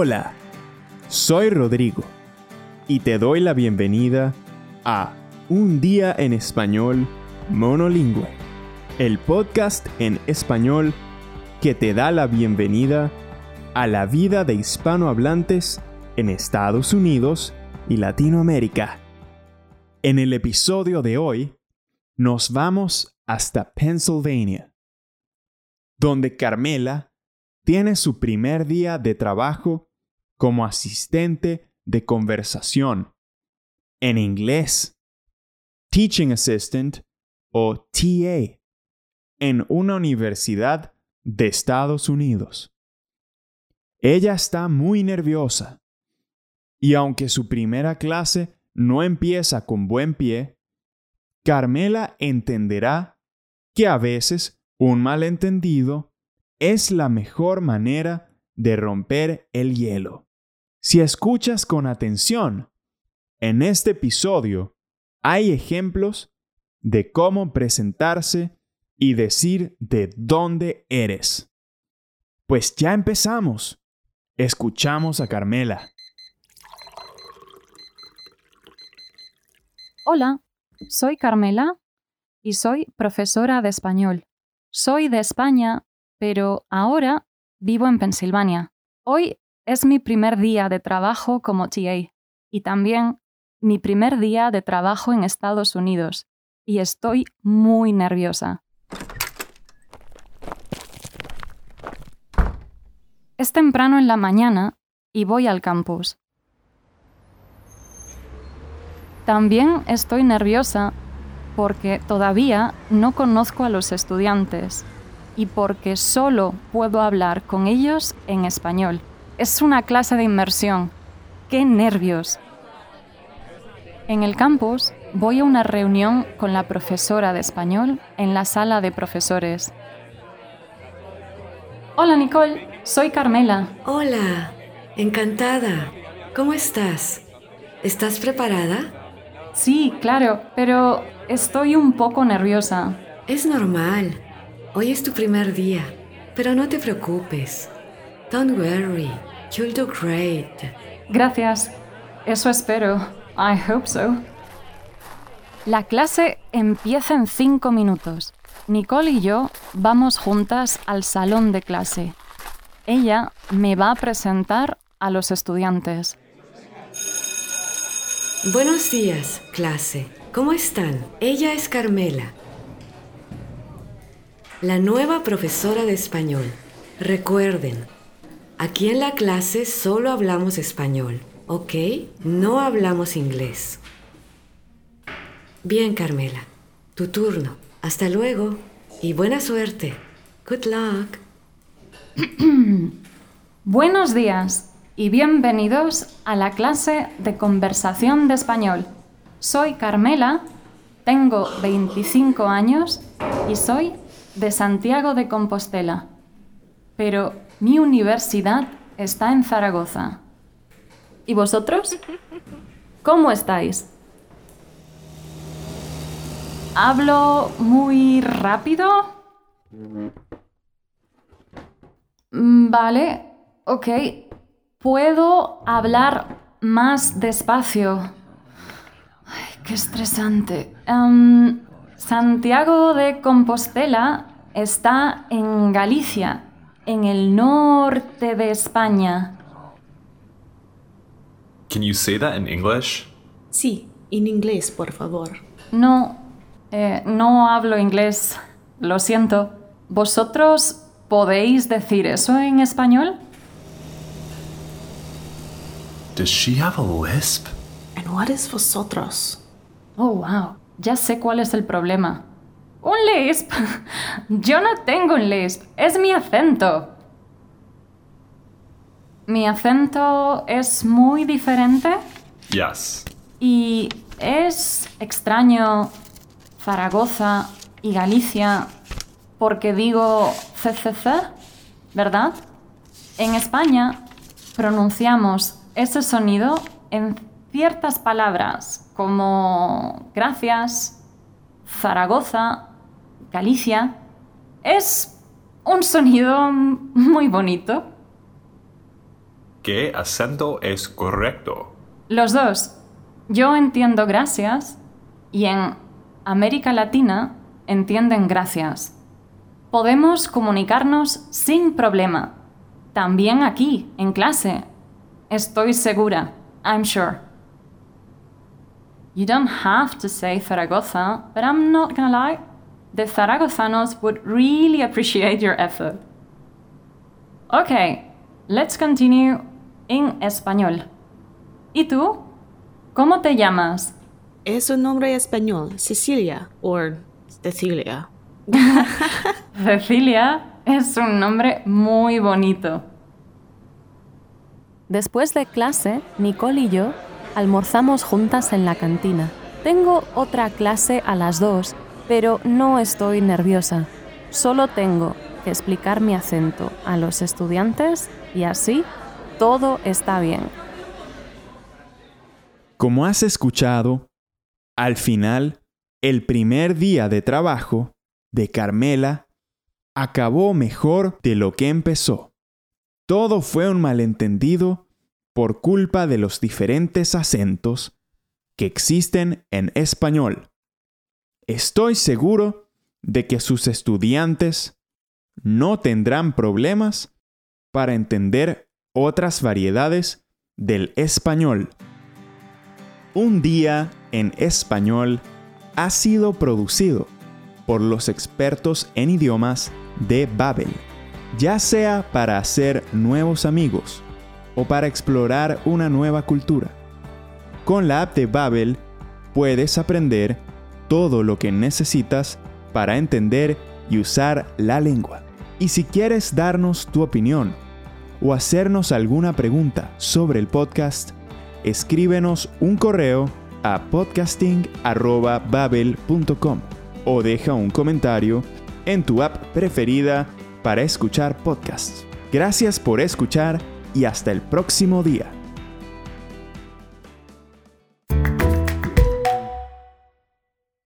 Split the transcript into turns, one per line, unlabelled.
Hola, soy Rodrigo y te doy la bienvenida a Un día en español monolingüe, el podcast en español que te da la bienvenida a la vida de hispanohablantes en Estados Unidos y Latinoamérica. En el episodio de hoy, nos vamos hasta Pennsylvania, donde Carmela tiene su primer día de trabajo como asistente de conversación en inglés, Teaching Assistant o TA, en una universidad de Estados Unidos. Ella está muy nerviosa y aunque su primera clase no empieza con buen pie, Carmela entenderá que a veces un malentendido es la mejor manera de romper el hielo. Si escuchas con atención, en este episodio hay ejemplos de cómo presentarse y decir de dónde eres. Pues ya empezamos. Escuchamos a Carmela.
Hola, soy Carmela y soy profesora de español. Soy de España, pero ahora vivo en Pensilvania. Hoy es mi primer día de trabajo como TA y también mi primer día de trabajo en Estados Unidos y estoy muy nerviosa. Es temprano en la mañana y voy al campus. También estoy nerviosa porque todavía no conozco a los estudiantes y porque solo puedo hablar con ellos en español. Es una clase de inmersión. ¡Qué nervios! En el campus voy a una reunión con la profesora de español en la sala de profesores. Hola Nicole, soy Carmela.
Hola, encantada. ¿Cómo estás? ¿Estás preparada?
Sí, claro, pero estoy un poco nerviosa.
Es normal. Hoy es tu primer día, pero no te preocupes. Don't worry, you'll do great.
Gracias. Eso espero. I hope so. La clase empieza en cinco minutos. Nicole y yo vamos juntas al salón de clase. Ella me va a presentar a los estudiantes.
Buenos días, clase. ¿Cómo están? Ella es Carmela, la nueva profesora de español. Recuerden, aquí en la clase solo hablamos español, ¿ok? No hablamos inglés. Bien, Carmela, tu turno. Hasta luego y buena suerte. Good luck.
Buenos días y bienvenidos a la clase de conversación de español. Soy Carmela, tengo 25 años y soy de Santiago de Compostela. Pero mi universidad está en Zaragoza. ¿Y vosotros? ¿Cómo estáis? ¿Hablo muy rápido? Mm, vale, ok. ¿Puedo hablar más despacio? Ay, qué estresante. Em, Santiago de Compostela está en Galicia, en el norte de España.
Can you say that in English?
Sí, en inglés, por favor.
No, eh, no hablo inglés. Lo siento. ¿Vosotros podéis decir eso en español?
Does she have a lisp?
And what is vosotros?
Oh, wow. Ya sé cuál es el problema. ¿Un lisp? Yo no tengo un lisp. Es mi acento. Mi acento es muy diferente
Yes.
y es extraño Zaragoza y Galicia porque digo CCC, ¿verdad? En España pronunciamos ese sonido en ciertas palabras como gracias, Zaragoza, Galicia. Es un sonido muy bonito.
¿Qué acento es correcto?
Los dos. Yo entiendo gracias y en América Latina entienden gracias. Podemos comunicarnos sin problema. También aquí, en clase. Estoy segura. I'm sure. You don't have to say Zaragoza, but I'm not gonna lie. The Zaragozanos would really appreciate your effort. Okay, let's continue en español. ¿Y tú? ¿Cómo te llamas?
Es un nombre español, Cecilia or Cecilia.
Cecilia es un nombre muy bonito.
Después de clase, Nicole y yo almorzamos juntas en la cantina. Tengo otra clase a las dos, pero no estoy nerviosa. Solo tengo que explicar mi acento a los estudiantes y así todo está bien.
Como has escuchado, al final, el primer día de trabajo de Carmela acabó mejor de lo que empezó. Todo fue un malentendido por culpa de los diferentes acentos que existen en español. Estoy seguro de que sus estudiantes no tendrán problemas para entender otras variedades del español. Un día en español ha sido producido por los expertos en idiomas de Babel, ya sea para hacer nuevos amigos o para explorar una nueva cultura. Con la app de Babel puedes aprender todo lo que necesitas para entender y usar la lengua. Y si quieres darnos tu opinión o hacernos alguna pregunta sobre el podcast, escríbenos un correo a podcasting.babel.com o deja un comentario en tu app preferida para escuchar podcasts. Gracias por escuchar y hasta el próximo día.